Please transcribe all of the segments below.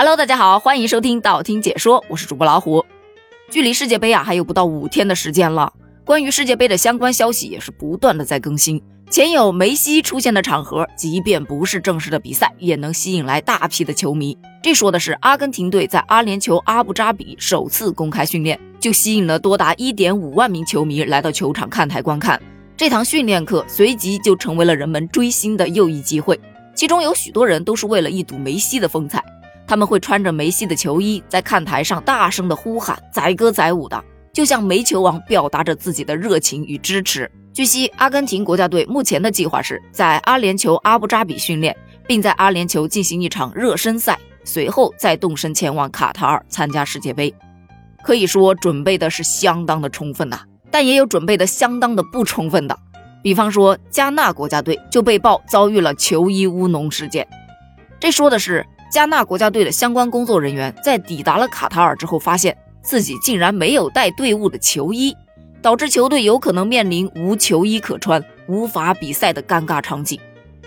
Hello，大家好，欢迎收听道听解说，我是主播老虎。距离世界杯啊还有不到五天的时间了，关于世界杯的相关消息也是不断的在更新。前有梅西出现的场合，即便不是正式的比赛，也能吸引来大批的球迷。这说的是阿根廷队在阿联酋阿布扎比首次公开训练，就吸引了多达一点五万名球迷来到球场看台观看。这堂训练课随即就成为了人们追星的又一机会，其中有许多人都是为了一睹梅西的风采。他们会穿着梅西的球衣，在看台上大声的呼喊、载歌载舞的，就像煤球王表达着自己的热情与支持。据悉，阿根廷国家队目前的计划是在阿联酋阿布扎比训练，并在阿联酋进行一场热身赛，随后再动身前往卡塔尔参加世界杯。可以说准备的是相当的充分呐，但也有准备的相当的不充分的。比方说，加纳国家队就被曝遭遇了球衣乌龙事件，这说的是。加纳国家队的相关工作人员在抵达了卡塔尔之后，发现自己竟然没有带队伍的球衣，导致球队有可能面临无球衣可穿、无法比赛的尴尬场景。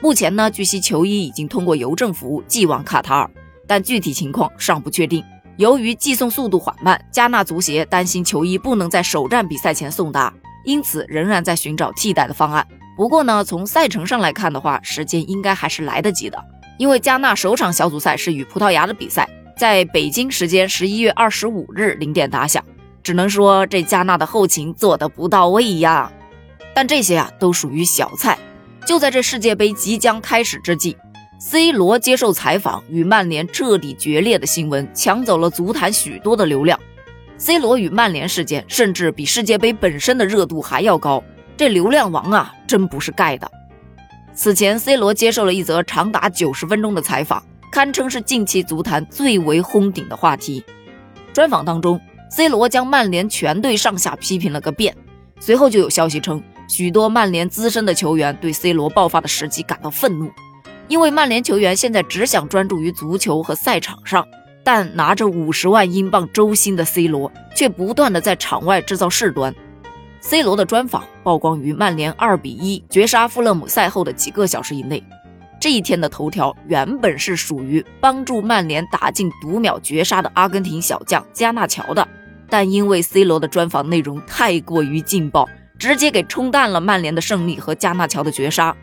目前呢，据悉球衣已经通过邮政服务寄往卡塔尔，但具体情况尚不确定。由于寄送速度缓慢，加纳足协担心球衣不能在首战比赛前送达，因此仍然在寻找替代的方案。不过呢，从赛程上来看的话，时间应该还是来得及的。因为加纳首场小组赛是与葡萄牙的比赛，在北京时间十一月二十五日零点打响，只能说这加纳的后勤做得不到位呀。但这些啊都属于小菜。就在这世界杯即将开始之际，C 罗接受采访与曼联彻底决裂的新闻抢走了足坛许多的流量。C 罗与曼联事件甚至比世界杯本身的热度还要高，这流量王啊真不是盖的。此前，C 罗接受了一则长达九十分钟的采访，堪称是近期足坛最为轰顶的话题。专访当中，C 罗将曼联全队上下批评了个遍。随后就有消息称，许多曼联资深的球员对 C 罗爆发的时机感到愤怒，因为曼联球员现在只想专注于足球和赛场上，但拿着五十万英镑周薪的 C 罗却不断的在场外制造事端。C 罗的专访曝光于曼联2比1绝杀富勒姆赛后的几个小时以内。这一天的头条原本是属于帮助曼联打进读秒绝杀的阿根廷小将加纳乔的，但因为 C 罗的专访内容太过于劲爆，直接给冲淡了曼联的胜利和加纳乔的绝杀。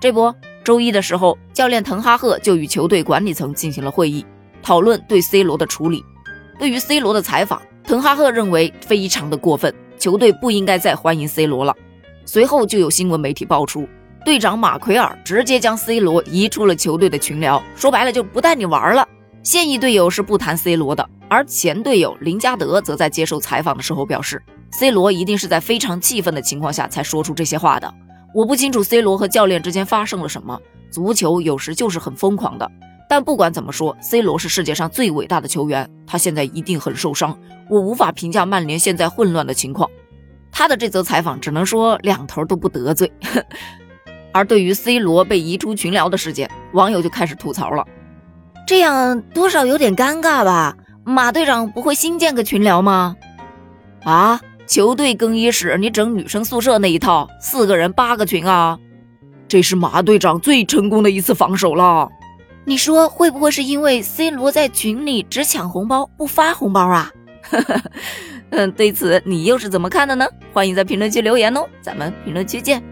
这不，周一的时候，教练滕哈赫就与球队管理层进行了会议，讨论对 C 罗的处理。对于 C 罗的采访，滕哈赫认为非常的过分。球队不应该再欢迎 C 罗了。随后就有新闻媒体爆出，队长马奎尔直接将 C 罗移出了球队的群聊，说白了就不带你玩了。现役队友是不谈 C 罗的，而前队友林加德则在接受采访的时候表示，C 罗一定是在非常气愤的情况下才说出这些话的。我不清楚 C 罗和教练之间发生了什么，足球有时就是很疯狂的。但不管怎么说，C 罗是世界上最伟大的球员，他现在一定很受伤。我无法评价曼联现在混乱的情况。他的这则采访只能说两头都不得罪。而对于 C 罗被移出群聊的事件，网友就开始吐槽了：这样多少有点尴尬吧？马队长不会新建个群聊吗？啊，球队更衣室你整女生宿舍那一套，四个人八个群啊？这是马队长最成功的一次防守了。你说会不会是因为 C 罗在群里只抢红包不发红包啊？嗯，对此你又是怎么看的呢？欢迎在评论区留言哦，咱们评论区见。